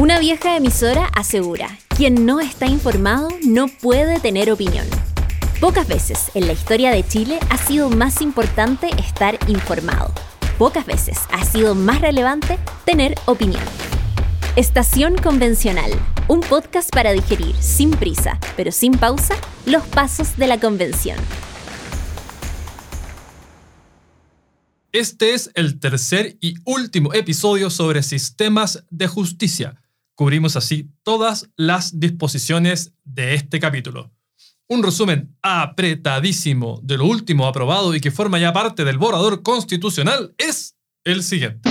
Una vieja emisora asegura, quien no está informado no puede tener opinión. Pocas veces en la historia de Chile ha sido más importante estar informado. Pocas veces ha sido más relevante tener opinión. Estación Convencional, un podcast para digerir sin prisa, pero sin pausa, los pasos de la convención. Este es el tercer y último episodio sobre sistemas de justicia Cubrimos así todas las disposiciones de este capítulo. Un resumen apretadísimo de lo último aprobado y que forma ya parte del borrador constitucional es el siguiente.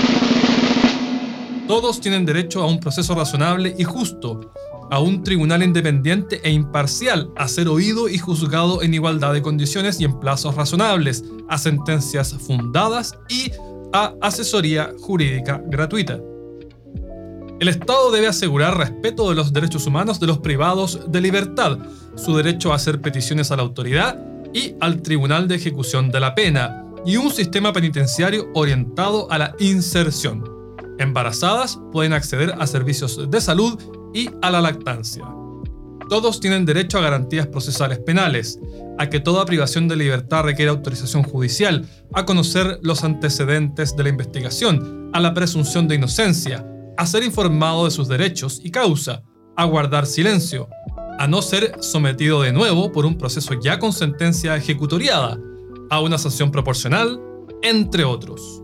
Todos tienen derecho a un proceso razonable y justo, a un tribunal independiente e imparcial, a ser oído y juzgado en igualdad de condiciones y en plazos razonables, a sentencias fundadas y a asesoría jurídica gratuita. El Estado debe asegurar respeto de los derechos humanos de los privados de libertad, su derecho a hacer peticiones a la autoridad y al Tribunal de Ejecución de la Pena, y un sistema penitenciario orientado a la inserción. Embarazadas pueden acceder a servicios de salud y a la lactancia. Todos tienen derecho a garantías procesales penales, a que toda privación de libertad requiera autorización judicial, a conocer los antecedentes de la investigación, a la presunción de inocencia, a ser informado de sus derechos y causa, a guardar silencio, a no ser sometido de nuevo por un proceso ya con sentencia ejecutoriada, a una sanción proporcional, entre otros.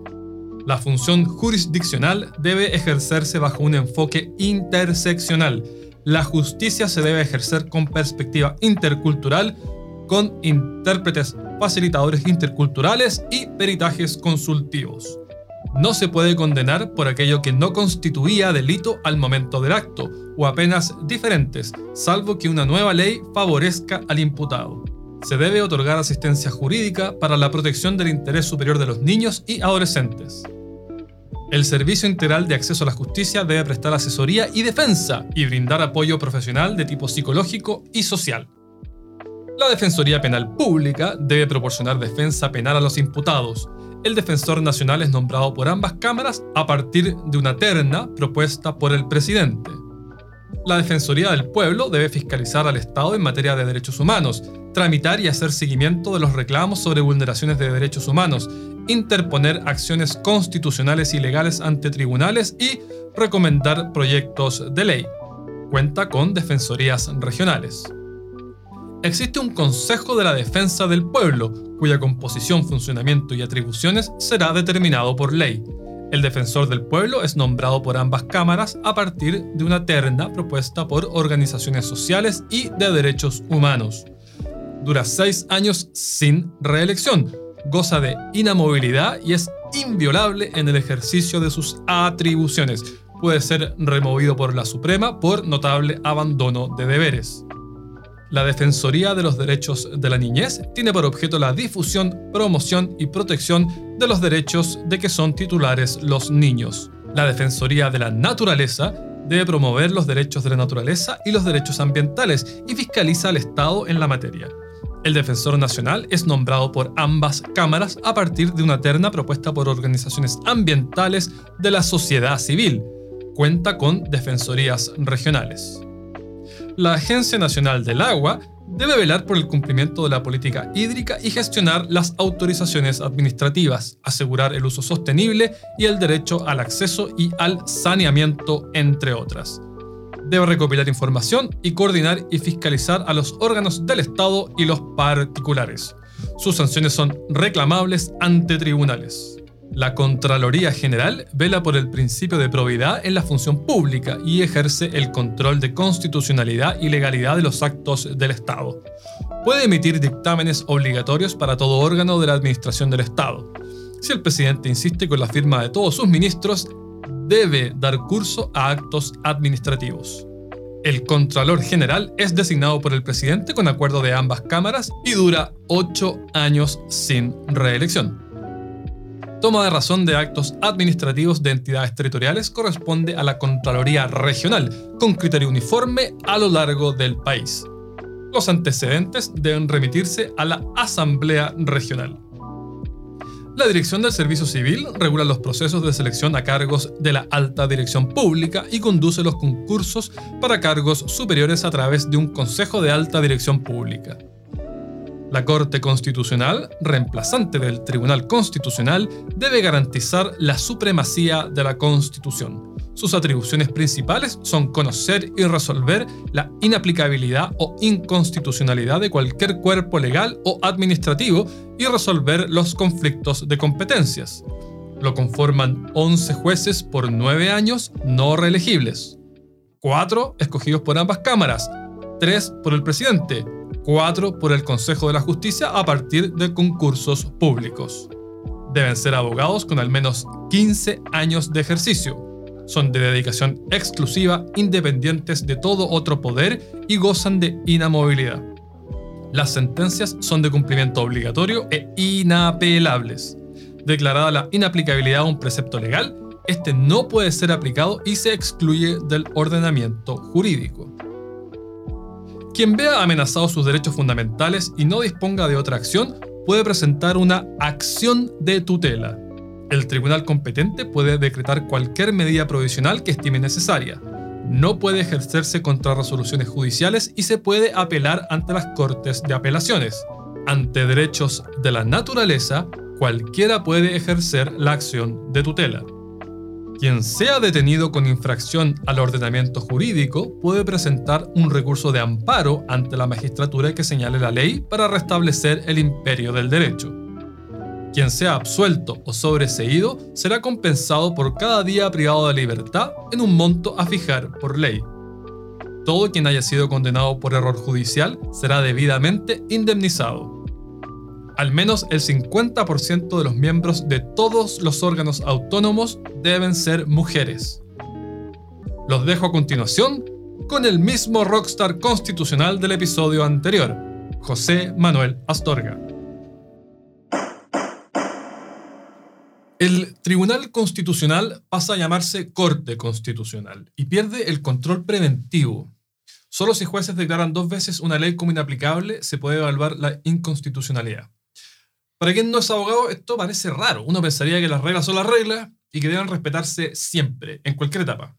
La función jurisdiccional debe ejercerse bajo un enfoque interseccional. La justicia se debe ejercer con perspectiva intercultural, con intérpretes facilitadores interculturales y peritajes consultivos no se puede condenar por aquello que no constituía delito al momento del acto, o apenas diferentes, salvo que una nueva ley favorezca al imputado. Se debe otorgar asistencia jurídica para la protección del interés superior de los niños y adolescentes. El Servicio Integral de Acceso a la Justicia debe prestar asesoría y defensa y brindar apoyo profesional de tipo psicológico y social. La Defensoría Penal Pública debe proporcionar defensa penal a los imputados, el defensor nacional es nombrado por ambas cámaras a partir de una terna propuesta por el presidente. La Defensoría del Pueblo debe fiscalizar al Estado en materia de derechos humanos, tramitar y hacer seguimiento de los reclamos sobre vulneraciones de derechos humanos, interponer acciones constitucionales y legales ante tribunales y recomendar proyectos de ley. Cuenta con defensorías regionales. Existe un Consejo de la Defensa del Pueblo, cuya composición, funcionamiento y atribuciones será determinado por ley. El defensor del pueblo es nombrado por ambas cámaras a partir de una terna propuesta por organizaciones sociales y de derechos humanos. Dura seis años sin reelección, goza de inamovilidad y es inviolable en el ejercicio de sus atribuciones. Puede ser removido por la Suprema por notable abandono de deberes. La Defensoría de los Derechos de la Niñez tiene por objeto la difusión, promoción y protección de los derechos de que son titulares los niños. La Defensoría de la Naturaleza debe promover los derechos de la naturaleza y los derechos ambientales y fiscaliza al Estado en la materia. El Defensor Nacional es nombrado por ambas cámaras a partir de una terna propuesta por organizaciones ambientales de la sociedad civil. Cuenta con defensorías regionales la Agencia Nacional del Agua debe velar por el cumplimiento de la política hídrica y gestionar las autorizaciones administrativas, asegurar el uso sostenible y el derecho al acceso y al saneamiento, entre otras. Debe recopilar información y coordinar y fiscalizar a los órganos del Estado y los particulares. Sus sanciones son reclamables ante tribunales. La Contraloría General vela por el principio de probidad en la función pública y ejerce el control de constitucionalidad y legalidad de los actos del Estado. Puede emitir dictámenes obligatorios para todo órgano de la Administración del Estado. Si el presidente insiste con la firma de todos sus ministros, debe dar curso a actos administrativos. El Contralor General es designado por el presidente con acuerdo de ambas cámaras y dura ocho años sin reelección. Toma de razón de actos administrativos de entidades territoriales corresponde a la Contraloría Regional, con criterio uniforme a lo largo del país. Los antecedentes deben remitirse a la Asamblea Regional. La Dirección del Servicio Civil regula los procesos de selección a cargos de la alta dirección pública y conduce los concursos para cargos superiores a través de un Consejo de Alta Dirección Pública. La Corte Constitucional, reemplazante del Tribunal Constitucional, debe garantizar la supremacía de la Constitución. Sus atribuciones principales son conocer y resolver la inaplicabilidad o inconstitucionalidad de cualquier cuerpo legal o administrativo y resolver los conflictos de competencias. Lo conforman 11 jueces por 9 años no reelegibles, 4 escogidos por ambas cámaras, 3 por el presidente, 4 por el Consejo de la Justicia a partir de concursos públicos. Deben ser abogados con al menos 15 años de ejercicio. Son de dedicación exclusiva, independientes de todo otro poder y gozan de inamovilidad. Las sentencias son de cumplimiento obligatorio e inapelables. Declarada la inaplicabilidad a un precepto legal, este no puede ser aplicado y se excluye del ordenamiento jurídico. Quien vea amenazados sus derechos fundamentales y no disponga de otra acción puede presentar una acción de tutela. El tribunal competente puede decretar cualquier medida provisional que estime necesaria, no puede ejercerse contra resoluciones judiciales y se puede apelar ante las Cortes de Apelaciones. Ante derechos de la naturaleza, cualquiera puede ejercer la acción de tutela. Quien sea detenido con infracción al ordenamiento jurídico puede presentar un recurso de amparo ante la magistratura que señale la ley para restablecer el imperio del derecho. Quien sea absuelto o sobreseído será compensado por cada día privado de libertad en un monto a fijar por ley. Todo quien haya sido condenado por error judicial será debidamente indemnizado. Al menos el 50% de los miembros de todos los órganos autónomos deben ser mujeres. Los dejo a continuación con el mismo rockstar constitucional del episodio anterior, José Manuel Astorga. El Tribunal Constitucional pasa a llamarse Corte Constitucional y pierde el control preventivo. Solo si jueces declaran dos veces una ley como inaplicable se puede evaluar la inconstitucionalidad. Para quien no es abogado, esto parece raro. Uno pensaría que las reglas son las reglas y que deben respetarse siempre, en cualquier etapa.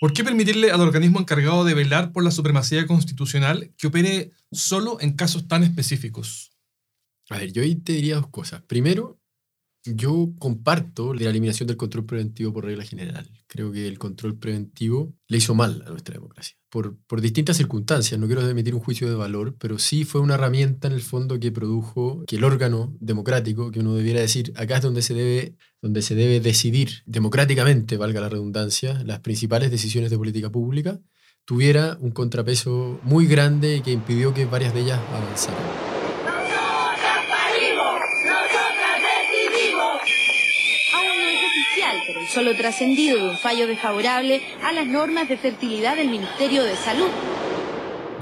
¿Por qué permitirle al organismo encargado de velar por la supremacía constitucional que opere solo en casos tan específicos? A ver, yo ahí te diría dos cosas. Primero, yo comparto la eliminación del control preventivo por regla general. Creo que el control preventivo le hizo mal a nuestra democracia. Por, distintas circunstancias, no quiero emitir un juicio de valor, pero sí fue una herramienta en el fondo que produjo que el órgano democrático, que uno debiera decir, acá es donde se debe, donde se debe decidir democráticamente, valga la redundancia, las principales decisiones de política pública, tuviera un contrapeso muy grande que impidió que varias de ellas avanzaran. Pero el solo trascendido de un fallo desfavorable a las normas de fertilidad del Ministerio de Salud.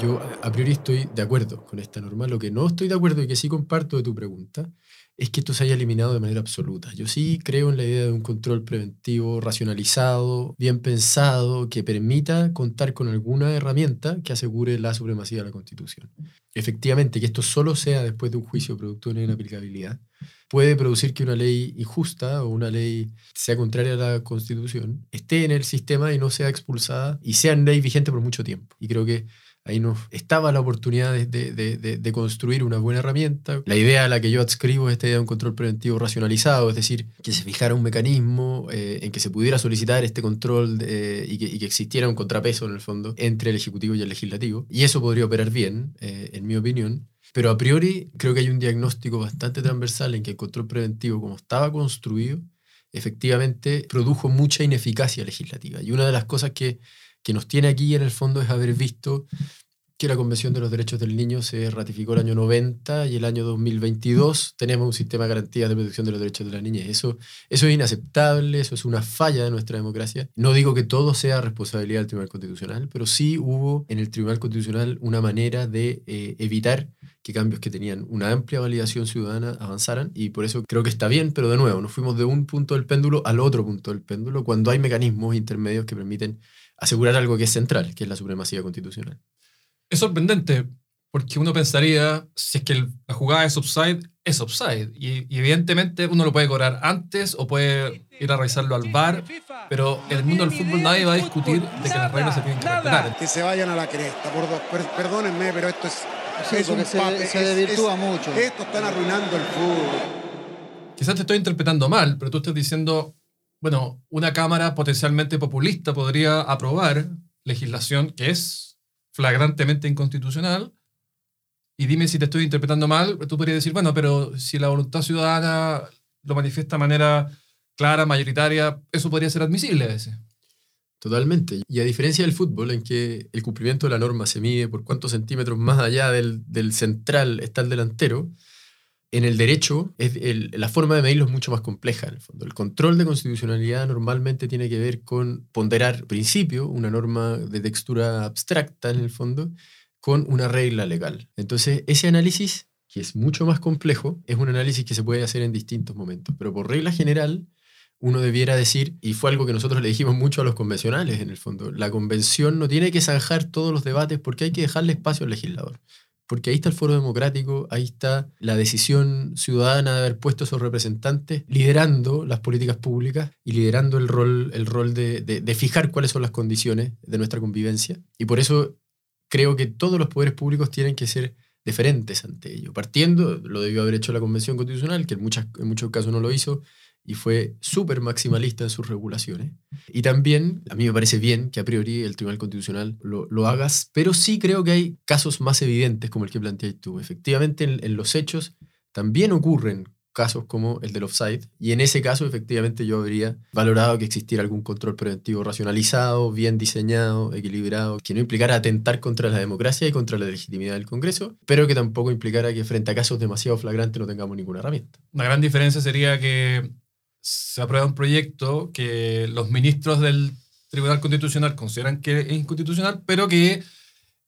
Yo a priori estoy de acuerdo con esta norma. Lo que no estoy de acuerdo y que sí comparto de tu pregunta es que esto se haya eliminado de manera absoluta. Yo sí creo en la idea de un control preventivo racionalizado, bien pensado, que permita contar con alguna herramienta que asegure la supremacía de la Constitución. Efectivamente, que esto solo sea después de un juicio producto de una inaplicabilidad, puede producir que una ley injusta o una ley sea contraria a la Constitución esté en el sistema y no sea expulsada y sea en ley vigente por mucho tiempo. Y creo que ahí nos estaba la oportunidad de, construir una buena herramienta. La idea a la que yo adscribo es esta idea de un control preventivo racionalizado, es decir, que se fijara un mecanismo eh, en que se pudiera solicitar este control y, que, existiera un contrapeso en el fondo entre el Ejecutivo y el Legislativo. Y eso podría operar bien, eh, en mi opinión. Pero a priori creo que hay un diagnóstico bastante transversal en que el control preventivo, como estaba construido, efectivamente produjo mucha ineficacia legislativa. Y una de las cosas que, que nos tiene aquí en el fondo es haber visto que la Convención de los Derechos del Niño se ratificó el año 90 y el año 2022 tenemos un sistema de garantía de protección de los derechos de la niñez. Eso, eso es inaceptable, eso es una falla de nuestra democracia. No digo que todo sea responsabilidad del Tribunal Constitucional, pero sí hubo en el Tribunal Constitucional una manera de eh, evitar que cambios que tenían una amplia validación ciudadana avanzaran y por eso creo que está bien, pero de nuevo, nos fuimos de un punto del péndulo al otro punto del péndulo cuando hay mecanismos intermedios que permiten asegurar algo que es central, que es la supremacía constitucional. Es sorprendente, Porque uno pensaría, si es que el- la jugada es offside, es offside. Y, y evidentemente uno lo puede cobrar antes o puede ir a revisarlo al VAR, pero en el mundo del fútbol nadie va a discutir de que las reglas se tienen que respetar. Que se vayan a la cresta, por dos. Per- perdónenme, pero esto es. Sí, es porque un se- desvirtúa es- mucho. Esto están arruinando el fútbol. Quizás te estoy interpretando mal, pero tú estás diciendo, bueno, una Cámara potencialmente populista podría aprobar legislación que es flagrantemente inconstitucional. Y dime si te estoy interpretando mal, tú podrías decir, bueno, pero si la voluntad ciudadana lo manifiesta de manera clara, mayoritaria, eso podría ser admisible a veces. Totalmente. Y a diferencia del fútbol, en que el cumplimiento de la norma se mide por cuántos centímetros más allá del, del central está el delantero, en el derecho la forma de medirlo es mucho más compleja en el fondo. El control de constitucionalidad normalmente tiene que ver con ponderar principio, una norma de textura abstracta en el fondo, con una regla legal. Entonces, ese análisis, que es mucho más complejo, es un análisis que se puede hacer en distintos momentos. Pero por regla general, uno debiera decir, y fue algo que nosotros le dijimos mucho a los convencionales en el fondo, la convención no tiene que zanjar todos los debates porque hay que dejarle espacio al legislador. Porque ahí está el foro democrático, ahí está la decisión ciudadana de haber puesto a esos representantes liderando las políticas públicas y liderando el rol, el rol de, fijar cuáles son las condiciones de nuestra convivencia. Y por eso creo que todos los poderes públicos tienen que ser deferentes ante ello. Partiendo, lo debió haber hecho la Convención Constitucional, que en, muchas, en muchos casos no lo hizo, y fue súper maximalista en sus regulaciones. Y también, a mí me parece bien que a priori el Tribunal Constitucional lo, lo hagas, pero sí creo que hay casos más evidentes como el que planteas tú. Efectivamente, en, en los hechos también ocurren casos como el del offside, y en ese caso efectivamente yo habría valorado que existiera algún control preventivo racionalizado, bien diseñado, equilibrado, que no implicara atentar contra la democracia y contra la legitimidad del Congreso, pero que tampoco implicara que frente a casos demasiado flagrantes no tengamos ninguna herramienta. Una gran diferencia sería que se aprueba un proyecto que los ministros del Tribunal Constitucional consideran que es inconstitucional, pero que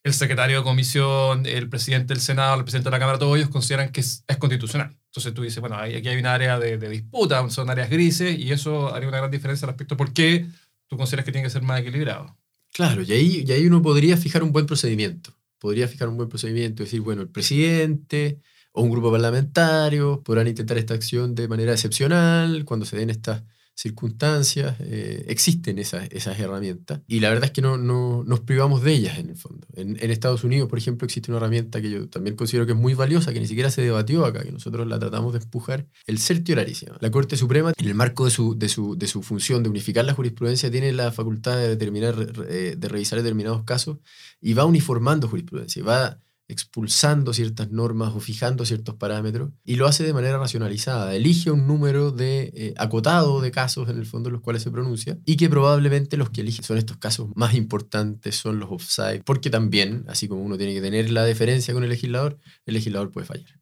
el secretario de comisión, el presidente del Senado, el presidente de la Cámara, todos ellos consideran que es, es constitucional. Entonces tú dices, bueno, aquí hay una área de, de disputa, son áreas grises, y eso haría una gran diferencia respecto a por qué tú consideras que tiene que ser más equilibrado. Claro, y ahí, y ahí uno podría fijar un buen procedimiento. Podría fijar un buen procedimiento, decir, bueno, el presidente o un grupo parlamentario podrán intentar esta acción de manera excepcional cuando se den estas circunstancias. eh, existen esas, herramientas y la verdad es que no, no nos privamos de ellas en el fondo. En, Estados Unidos, por ejemplo, existe una herramienta que yo también considero que es muy valiosa, que ni siquiera se debatió acá, que nosotros la tratamos de empujar, el certiorari. La Corte Suprema, en el marco de su, de de su función de unificar la jurisprudencia, tiene la facultad de, determinar, eh, de revisar determinados casos y va uniformando jurisprudencia, va expulsando ciertas normas o fijando ciertos parámetros y lo hace de manera racionalizada. Elige un número de, eh, acotado de casos en el fondo en los cuales se pronuncia y que probablemente los que elige son estos casos más importantes, son los offside, porque también, así como uno tiene que tener la deferencia con el legislador, el legislador puede fallar.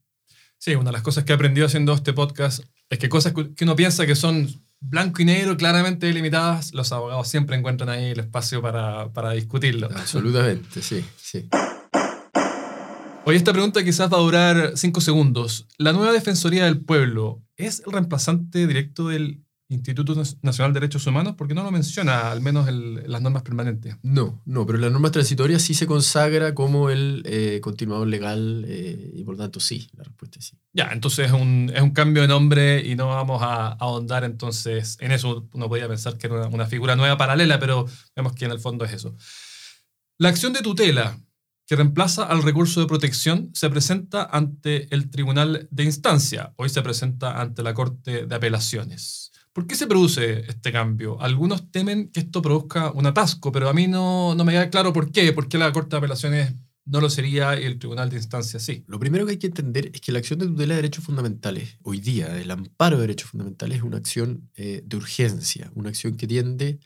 Sí, una de las cosas que he aprendido haciendo este podcast es que cosas que uno piensa que son blanco y negro, claramente delimitadas, los abogados siempre encuentran ahí el espacio para, para discutirlo. Absolutamente, sí, sí. Oye, esta pregunta quizás va a durar cinco segundos. ¿La nueva Defensoría del Pueblo es el reemplazante directo del Instituto Nacional de Derechos Humanos? Porque no lo menciona, al menos en las normas permanentes. No, no, pero en las normas transitorias sí se consagra como el eh, continuador legal eh, y por tanto sí, la respuesta es sí. Ya, entonces es un, es un cambio de nombre y no vamos a ahondar entonces en eso. Uno podría pensar que era una, una figura nueva paralela, pero vemos que en el fondo es eso. La acción de tutela que reemplaza al recurso de protección se presenta ante el Tribunal de Instancia. Hoy se presenta ante la Corte de Apelaciones. ¿Por qué se produce este cambio? Algunos temen que esto produzca un atasco, pero a mí no, no me queda claro por qué. ¿Por qué la Corte de Apelaciones no lo sería y el Tribunal de Instancia sí? Lo primero que hay que entender es que la acción de tutela de derechos fundamentales, hoy día, el amparo de derechos fundamentales, es una acción eh, de urgencia, una acción que tiende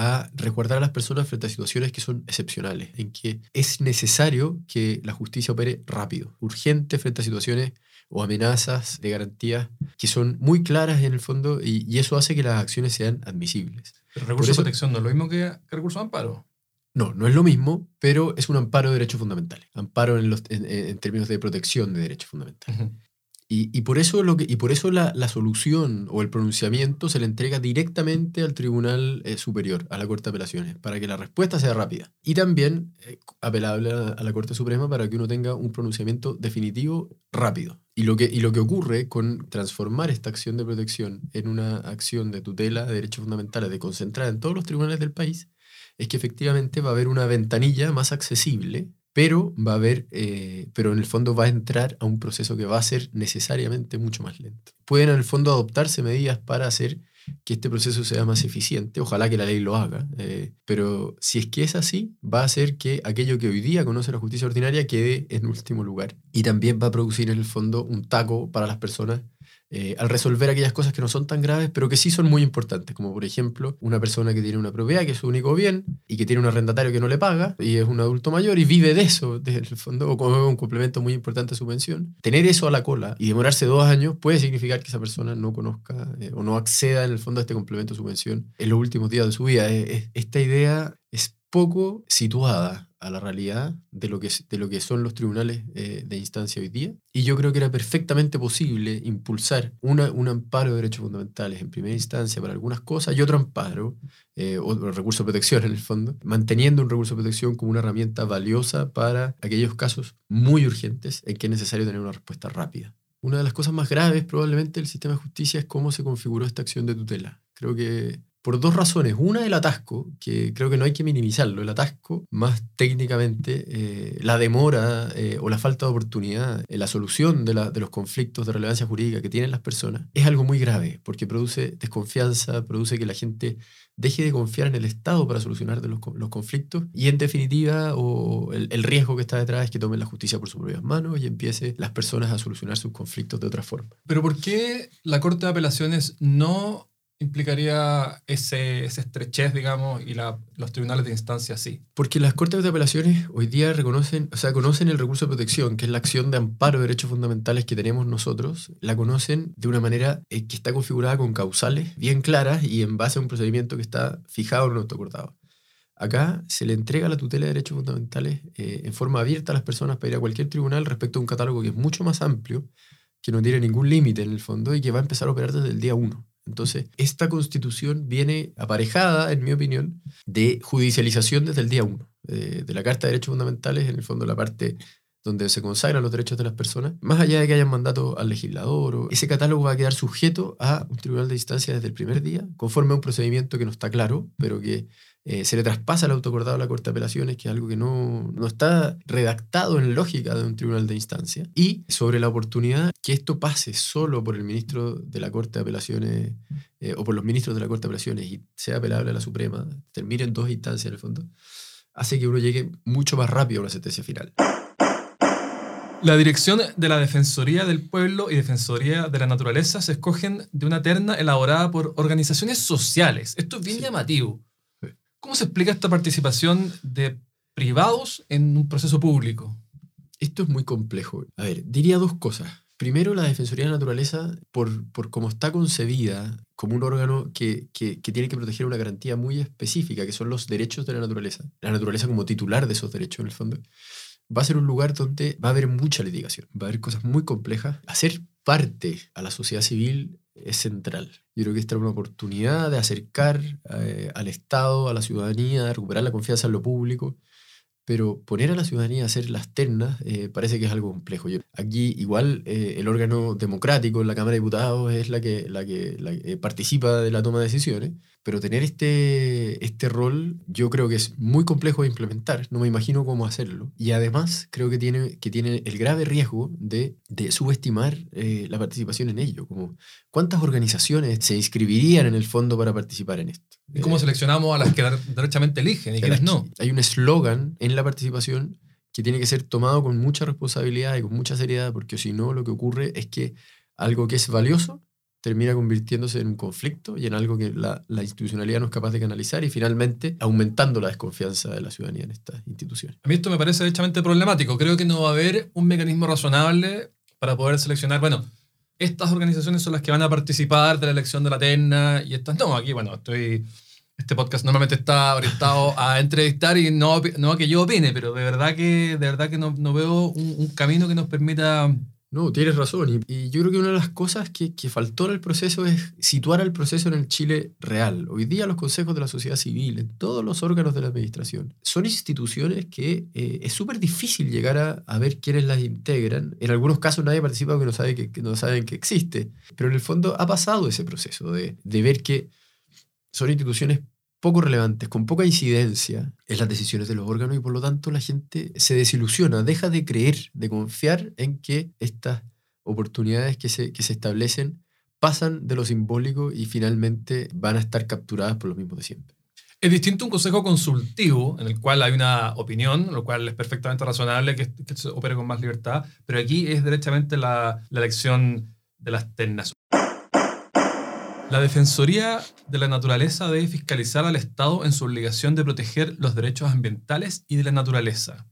a resguardar a las personas frente a situaciones que son excepcionales, en que es necesario que la justicia opere rápido, urgente frente a situaciones o amenazas de garantías que son muy claras en el fondo y, y eso hace que las acciones sean admisibles. El recurso eso- de protección no es lo mismo que, que recurso de amparo. No, no es lo mismo, pero es un amparo de derechos fundamentales, amparo en, los, en- términos de protección de derechos fundamentales. Y, y por eso, lo que, y por eso la, la solución o el pronunciamiento se le entrega directamente al Tribunal eh, Superior, a la Corte de Apelaciones, para que la respuesta sea rápida. Y también eh, apelable a, a la Corte Suprema para que uno tenga un pronunciamiento definitivo rápido. Y lo, que, y lo que ocurre con transformar esta acción de protección en una acción de tutela de derechos fundamentales, de concentrar en todos los tribunales del país, es que efectivamente va a haber una ventanilla más accesible, pero va a haber, eh, pero en el fondo va a entrar a un proceso que va a ser necesariamente mucho más lento. Pueden en el fondo adoptarse medidas para hacer que este proceso sea más eficiente, ojalá que la ley lo haga, eh, pero si es que es así, va a hacer que aquello que hoy día conoce la justicia ordinaria quede en último lugar. Y también va a producir en el fondo un taco para las personas eh, al resolver aquellas cosas que no son tan graves, pero que sí son muy importantes, como por ejemplo una persona que tiene una propiedad que es su único bien y que tiene un arrendatario que no le paga y es un adulto mayor y vive de eso, desde el fondo, o como un complemento muy importante a su pensión. Tener eso a la cola y demorarse dos años puede significar que esa persona no conozca eh, o no acceda en el fondo a este complemento a su pensión en los últimos días de su vida. Esta idea es poco situada a la realidad de lo que, de lo que son los tribunales eh, de instancia hoy día. Y yo creo que era perfectamente posible impulsar una, un amparo de derechos fundamentales en primera instancia para algunas cosas y otro amparo, eh, otro recurso de protección en el fondo, manteniendo un recurso de protección como una herramienta valiosa para aquellos casos muy urgentes en que es necesario tener una respuesta rápida. Una de las cosas más graves probablemente del sistema de justicia es cómo se configuró esta acción de tutela. Creo que por dos razones. Una, el atasco, que creo que no hay que minimizarlo. El atasco, más técnicamente, eh, la demora eh, o la falta de oportunidad en la solución de, los conflictos de relevancia jurídica que tienen las personas, es algo muy grave, porque produce desconfianza, produce que la gente deje de confiar en el Estado para solucionar los, co- los conflictos y en definitiva el, el riesgo que está detrás es que tomen la justicia por sus propias manos y empiece las personas a solucionar sus conflictos de otra forma. Pero ¿por qué la Corte de Apelaciones no implicaría ese, esa estrechez, digamos, y los tribunales de instancia sí? Porque las Cortes de Apelaciones hoy día reconocen, o sea, conocen el recurso de protección, que es la acción de amparo de derechos fundamentales que tenemos nosotros, la conocen de una manera eh, que está configurada con causales bien claras y en base a un procedimiento que está fijado en un autoacordado. Acá se le entrega la tutela de derechos fundamentales eh, en forma abierta a las personas para ir a cualquier tribunal respecto a un catálogo que es mucho más amplio, que no tiene ningún límite en el fondo y que va a empezar a operar desde el día 1. Entonces, esta constitución viene aparejada, en mi opinión, de judicialización desde el día 1, de, de la Carta de Derechos Fundamentales, en el fondo la parte donde se consagran los derechos de las personas, más allá de que hayan mandato al legislador, ese catálogo va a quedar sujeto a un tribunal de instancia desde el primer día, conforme a un procedimiento que no está claro, pero que eh, se le traspasa el autoacordado a la Corte de Apelaciones, que es algo que no, no está redactado en lógica de un tribunal de instancia, y sobre la oportunidad que esto pase solo por el ministro de la Corte de Apelaciones eh, o por los ministros de la Corte de Apelaciones y sea apelable a la Suprema, termine en dos instancias en el fondo, hace que uno llegue mucho más rápido a una sentencia final. La dirección de la Defensoría del Pueblo y Defensoría de la Naturaleza se escogen de una terna elaborada por organizaciones sociales. Esto es bien Sí. llamativo. Sí. ¿Cómo se explica esta participación de privados en un proceso público? Esto es muy complejo. A ver, diría dos cosas. Primero, la Defensoría de la Naturaleza, por, por cómo está concebida como un órgano que, que, que tiene que proteger una garantía muy específica, que son los derechos de la naturaleza, la naturaleza como titular de esos derechos en el fondo, va a ser un lugar donde va a haber mucha litigación, va a haber cosas muy complejas. Hacer parte a la sociedad civil es central. Yo creo que esta es una oportunidad de acercar eh, al Estado, a la ciudadanía, de recuperar la confianza en lo público, pero poner a la ciudadanía a hacer las ternas eh, parece que es algo complejo. Yo- aquí igual eh, el órgano democrático la Cámara de Diputados es la que, la que, participa de la toma de decisiones, pero tener este, este rol yo creo que es muy complejo de implementar, no me imagino cómo hacerlo. Y además creo que tiene, que tiene el grave riesgo de, de subestimar eh, la participación en ello, como cuántas organizaciones se inscribirían en el fondo para participar en esto. ¿Y cómo Eh, seleccionamos a las que derechamente eligen y quienes no? Hay un eslogan en la participación que tiene que ser tomado con mucha responsabilidad y con mucha seriedad, porque si no, lo que ocurre es que algo que es valioso termina convirtiéndose en un conflicto y en algo que la, la institucionalidad no es capaz de canalizar y finalmente aumentando la desconfianza de la ciudadanía en estas instituciones. A mí esto me parece derechamente problemático. Creo que no va a haber un mecanismo razonable para poder seleccionar, bueno, estas organizaciones son las que van a participar de la elección de la terna y estas no. Aquí, bueno, estoy... Este podcast normalmente está orientado a entrevistar y no, no a que yo opine, pero de verdad que, de verdad que no, no veo un, un camino que nos permita No, tienes razón. Y, yo creo que una de las cosas que, que faltó en el proceso es situar al proceso en el Chile real. Hoy día los consejos de la sociedad civil, en todos los órganos de la administración, son instituciones que eh, es súper difícil llegar a, a ver quiénes las integran. En algunos casos nadie participa porque no, sabe que, que no saben que existe. Pero en el fondo ha pasado ese proceso de, de ver que son instituciones poco relevantes, con poca incidencia en las decisiones de los órganos y por lo tanto la gente se desilusiona, deja de creer, de confiar en que estas oportunidades que se, que se establecen pasan de lo simbólico y finalmente van a estar capturadas por los mismos de siempre. Es distinto un consejo consultivo, en el cual hay una opinión, lo cual es perfectamente razonable que, se opere con más libertad, pero aquí es derechamente la, la elección de las ternas. La Defensoría de la Naturaleza debe fiscalizar al Estado en su obligación de proteger los derechos ambientales y de la naturaleza.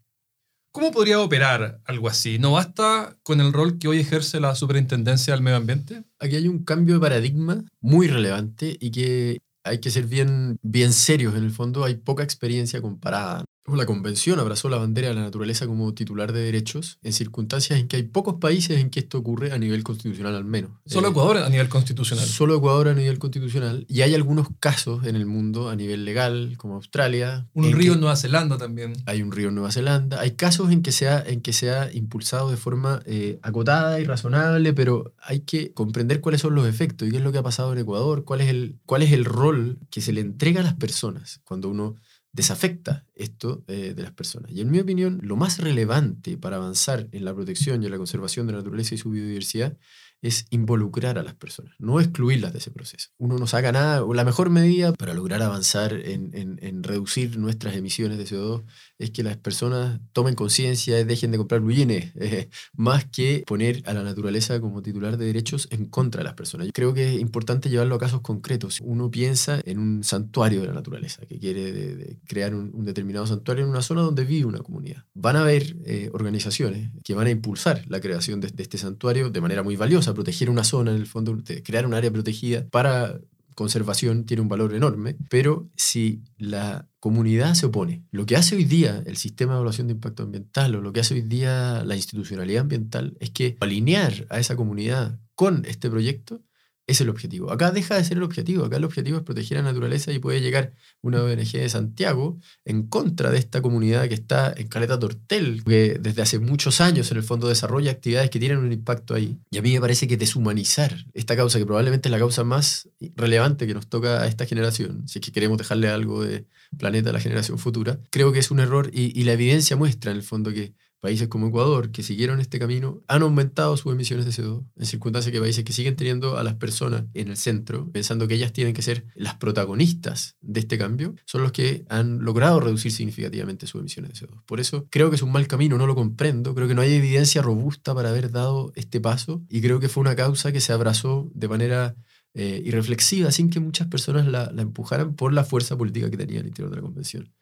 ¿Cómo podría operar algo así? ¿No basta con el rol que hoy ejerce la Superintendencia del Medio Ambiente? Aquí hay un cambio de paradigma muy relevante y que hay que ser bien, bien serios en el fondo. Hay poca experiencia comparada. La Convención abrazó la bandera de la naturaleza como titular de derechos en circunstancias en que hay pocos países en que esto ocurre a nivel constitucional al menos. Solo Eh, Ecuador a nivel constitucional. Solo Ecuador a nivel constitucional. Y hay algunos casos en el mundo a nivel legal, como Australia. Un en río en Nueva Zelanda también. Hay un río en Nueva Zelanda. Hay casos en que se ha, en que se ha impulsado de forma eh, acotada y razonable, pero hay que comprender cuáles son los efectos y qué es lo que ha pasado en Ecuador, cuál es el, cuál es el rol que se le entrega a las personas cuando uno desafecta esto eh, de las personas. Y en mi opinión, lo más relevante para avanzar en la protección y en la conservación de la naturaleza y su biodiversidad es involucrar a las personas, no excluirlas de ese proceso. Uno no saca nada, o la mejor medida para lograr avanzar en, en- en reducir nuestras emisiones de CO2 es que las personas tomen conciencia y dejen de comprar blue más que poner a la naturaleza como titular de derechos en contra de las personas. Yo creo que es importante llevarlo a casos concretos. Uno piensa en un santuario de la naturaleza, que quiere crear un, determinado santuario en una zona donde vive una comunidad. Van a haber eh, organizaciones que van a impulsar la creación de, de este santuario de manera muy valiosa, proteger una zona, en el fondo, crear un área protegida para conservación tiene un valor enorme, pero si la comunidad se opone, lo que hace hoy día el sistema de evaluación de impacto ambiental o lo que hace hoy día la institucionalidad ambiental es que alinear a esa comunidad con este proyecto es el objetivo. Acá deja de ser el objetivo, acá el objetivo es proteger la naturaleza y puede llegar una ONG de Santiago en contra de esta comunidad que está en Caleta Tortel, que desde hace muchos años en el fondo desarrolla actividades que tienen un impacto ahí. Y a mí me parece que deshumanizar esta causa, que probablemente es la causa más relevante que nos toca a esta generación, si es que queremos dejarle algo de planeta a la generación futura, creo que es un error y, y la evidencia muestra en el fondo que países como Ecuador, que siguieron este camino, han aumentado sus emisiones de CO2, en circunstancias que países que siguen teniendo a las personas en el centro, pensando que ellas tienen que ser las protagonistas de este cambio, son los que han logrado reducir significativamente sus emisiones de CO2. Por eso creo que es un mal camino, no lo comprendo, creo que no hay evidencia robusta para haber dado este paso y creo que fue una causa que se abrazó de manera eh, irreflexiva, sin que muchas personas la, la empujaran por la fuerza política que tenía al interior de la convención.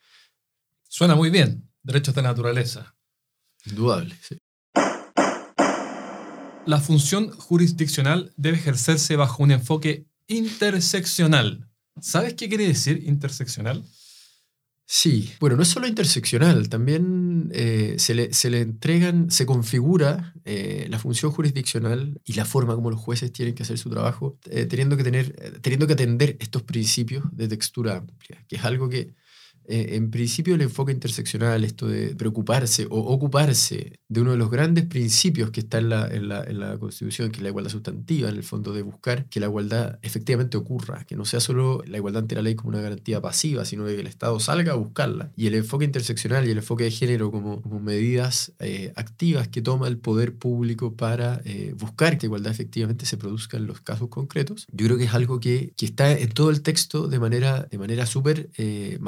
Suena muy bien. Derechos de naturaleza. Indudable. sí. La función jurisdiccional debe ejercerse bajo un enfoque interseccional. ¿Sabes qué quiere decir interseccional? Sí, bueno, no es solo interseccional, también eh, se, le, se le entregan, se configura eh, la función jurisdiccional y la forma como los jueces tienen que hacer su trabajo, eh, teniendo, que tener, teniendo que atender estos principios de textura amplia, que es algo que eh, en principio el enfoque interseccional, esto de preocuparse o ocuparse de uno de los grandes principios que está en la, en la, en la Constitución, que es la igualdad sustantiva, en el fondo de buscar que la igualdad efectivamente ocurra, que no sea solo la igualdad ante la ley como una garantía pasiva, sino que el Estado salga a buscarla. Y el enfoque interseccional y el enfoque de género como, medidas eh, activas que toma el poder público para eh, buscar que la igualdad efectivamente se produzca en los casos concretos, yo creo que es algo que, que está en todo el texto de manera, de manera súper eh,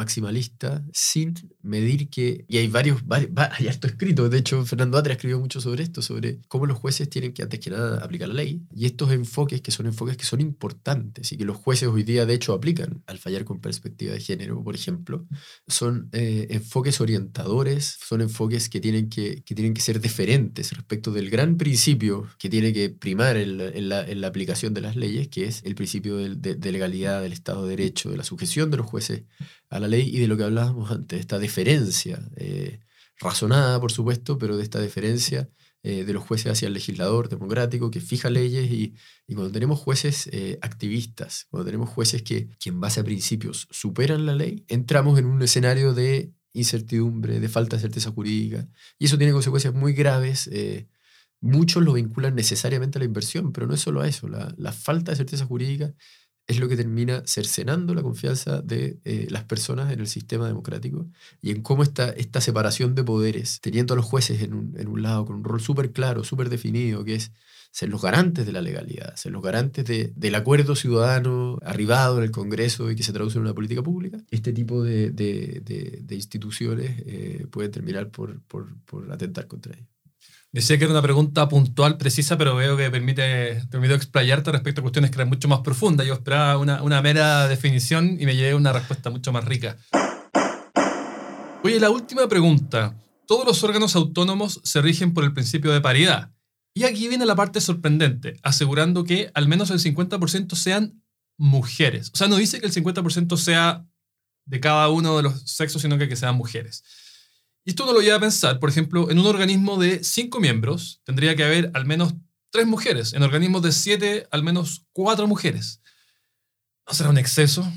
sin medir que... Y hay varios, varios va- hay harto escrito, de hecho Fernando Atra escribió mucho sobre esto, sobre cómo los jueces tienen que antes que nada aplicar la ley. Y estos enfoques que son enfoques que son importantes y que los jueces hoy día de hecho aplican al fallar con perspectiva de género, por ejemplo, son eh, enfoques orientadores, son enfoques que tienen que, que tienen que ser deferentes respecto del gran principio que tiene que primar en la, en la- aplicación de las leyes, que es el principio de, de legalidad, del Estado de Derecho, de la sujeción de los jueces a la ley y de lo que hablábamos antes, esta deferencia, eh, razonada por supuesto, pero de esta deferencia eh, de los jueces hacia el legislador democrático que fija leyes y, y cuando tenemos jueces eh, activistas, cuando tenemos jueces que, que en base a principios superan la ley, entramos en un escenario de incertidumbre, de falta de certeza jurídica y eso tiene consecuencias muy graves. Muchos lo vinculan necesariamente a la inversión, pero no es solo a eso. La, la falta de certeza jurídica es lo que termina cercenando la confianza de eh, las personas en el sistema democrático y en cómo esta, esta separación de poderes, teniendo a los jueces en un, lado con un rol súper claro, súper definido, que es ser los garantes de la legalidad, ser los garantes de, del acuerdo ciudadano arribado en el Congreso y que se traduce en una política pública, este tipo de, instituciones eh, pueden terminar por, por, por atentar contra ellos. Decía que era una pregunta puntual, precisa, pero veo que permite, permite explayarte respecto a cuestiones que eran mucho más profundas. Yo esperaba una, una mera definición y me llevé una respuesta mucho más rica. Oye, la última pregunta. Todos los órganos autónomos se rigen por el principio de paridad. Y aquí viene la parte sorprendente, asegurando que al menos el 50% sean mujeres. O sea, no dice que el 50% sea de cada uno de los sexos, sino que que sean mujeres. Y esto uno lo lleva a pensar, por ejemplo, en un organismo de cinco miembros tendría que haber al menos tres mujeres, en organismos de siete al menos cuatro mujeres. ¿No será un exceso?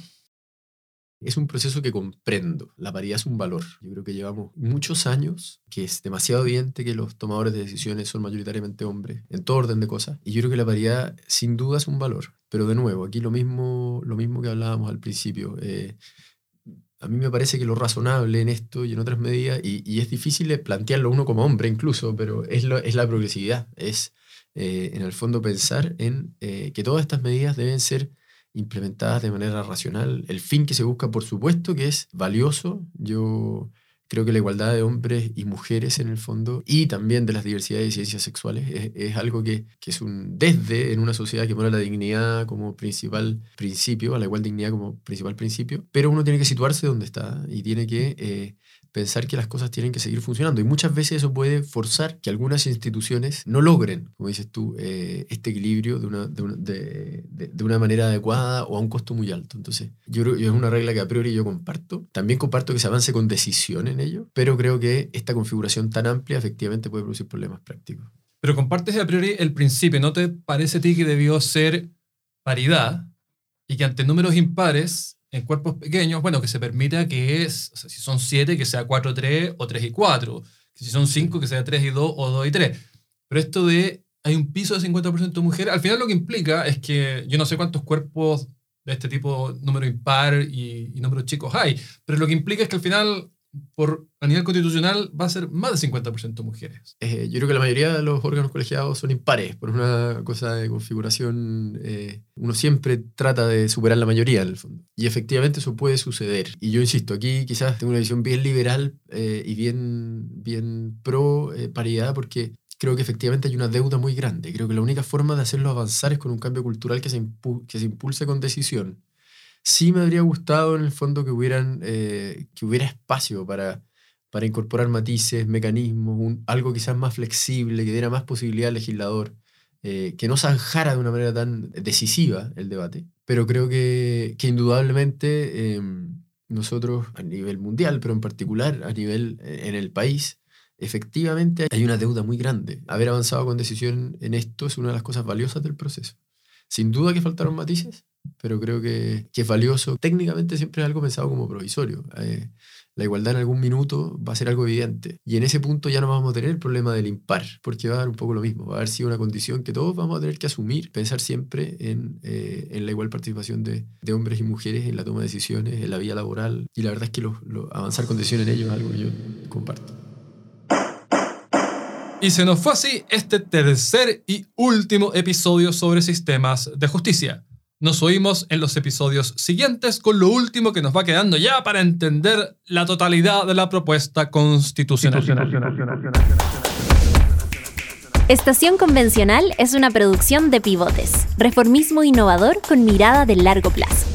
Es un proceso que comprendo. La paridad es un valor. Yo creo que llevamos muchos años que es demasiado evidente que los tomadores de decisiones son mayoritariamente hombres, en todo orden de cosas. Y yo creo que la paridad sin duda es un valor. Pero de nuevo, aquí lo mismo, lo mismo que hablábamos al principio. Eh, a mí me parece que lo razonable en esto y en otras medidas, y, y es difícil plantearlo uno como hombre incluso, pero es, lo, es la progresividad. Es, eh, en el fondo, pensar en eh, que todas estas medidas deben ser implementadas de manera racional. El fin que se busca, por supuesto, que es valioso. Yo creo que la igualdad de hombres y mujeres en el fondo, y también de las diversidades y ciencias sexuales, es, algo que, que, es un desde en una sociedad que pone la dignidad como principal principio, a la igual dignidad como principal principio, pero uno tiene que situarse donde está y tiene que eh, pensar que las cosas tienen que seguir funcionando. Y muchas veces eso puede forzar que algunas instituciones no logren, como dices tú, eh, este equilibrio de una, de, una, de, de, una, manera adecuada o a un costo muy alto. Entonces, yo creo que es una regla que a priori yo comparto. También comparto que se avance con decisión en ello, pero creo que esta configuración tan amplia efectivamente puede producir problemas prácticos. Pero compartes a priori el principio. ¿No te parece a ti que debió ser paridad y que ante números impares en cuerpos pequeños, bueno, que se permita que es, o sea, si son 7, que sea 4, 3 o 3 y 4. Que si son 5, que sea 3 y 2 o 2 y 3. Pero esto de hay un piso de 50% mujer, al final lo que implica es que yo no sé cuántos cuerpos de este tipo, número impar y, y números chicos hay, pero lo que implica es que al final por, a nivel constitucional va a ser más de 50% mujeres. Eh, yo creo que la mayoría de los órganos colegiados son impares, por una cosa de configuración, eh, uno siempre trata de superar la mayoría en el fondo. Y efectivamente eso puede suceder. Y yo insisto, aquí quizás tengo una visión bien liberal eh, y bien, bien pro eh, paridad, porque creo que efectivamente hay una deuda muy grande. Creo que la única forma de hacerlo avanzar es con un cambio cultural que se, que se impulse con decisión sí me habría gustado en el fondo que, hubieran, eh, que hubiera espacio para, para incorporar matices, mecanismos, algo quizás más flexible, que diera más posibilidad al legislador, eh, que no zanjara de una manera tan decisiva el debate. Pero creo que, que indudablemente eh, nosotros a nivel mundial, pero en particular a nivel en el país, efectivamente hay una deuda muy grande. Haber avanzado con decisión en esto es una de las cosas valiosas del proceso. Sin duda que faltaron matices, pero creo que, que, es valioso. Técnicamente siempre es algo pensado como provisorio. Eh, la igualdad en algún minuto va a ser algo evidente. Y en ese punto ya no vamos a tener el problema del impar, porque va a dar un poco lo mismo. Va a haber sido una condición que todos vamos a tener que asumir, pensar siempre en, eh, la igual participación de, de, hombres y mujeres en la toma de decisiones, en la vía laboral. Y la verdad es que lo, lo, avanzar con decisión en ello es algo que yo comparto. Y se nos fue así este tercer y último episodio sobre sistemas de justicia. Nos oímos en los episodios siguientes con lo último que nos va quedando ya para entender la totalidad de la propuesta constitucional. Estación Convencional es una producción de pivotes, reformismo innovador con mirada de largo plazo.